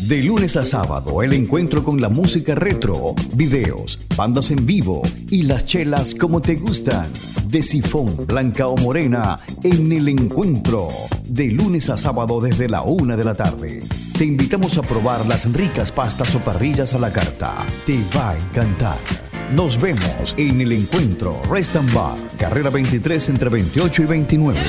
De lunes a sábado, el encuentro con la música retro, videos, bandas en vivo y las chelas como te gustan. De sifón, blanca o morena, en el encuentro. De lunes a sábado desde la una de la tarde. Te invitamos a probar las ricas pastas o parrillas a la carta. Te va a encantar. Nos vemos en el encuentro Rest and Bar, carrera 23 entre 28 y 29.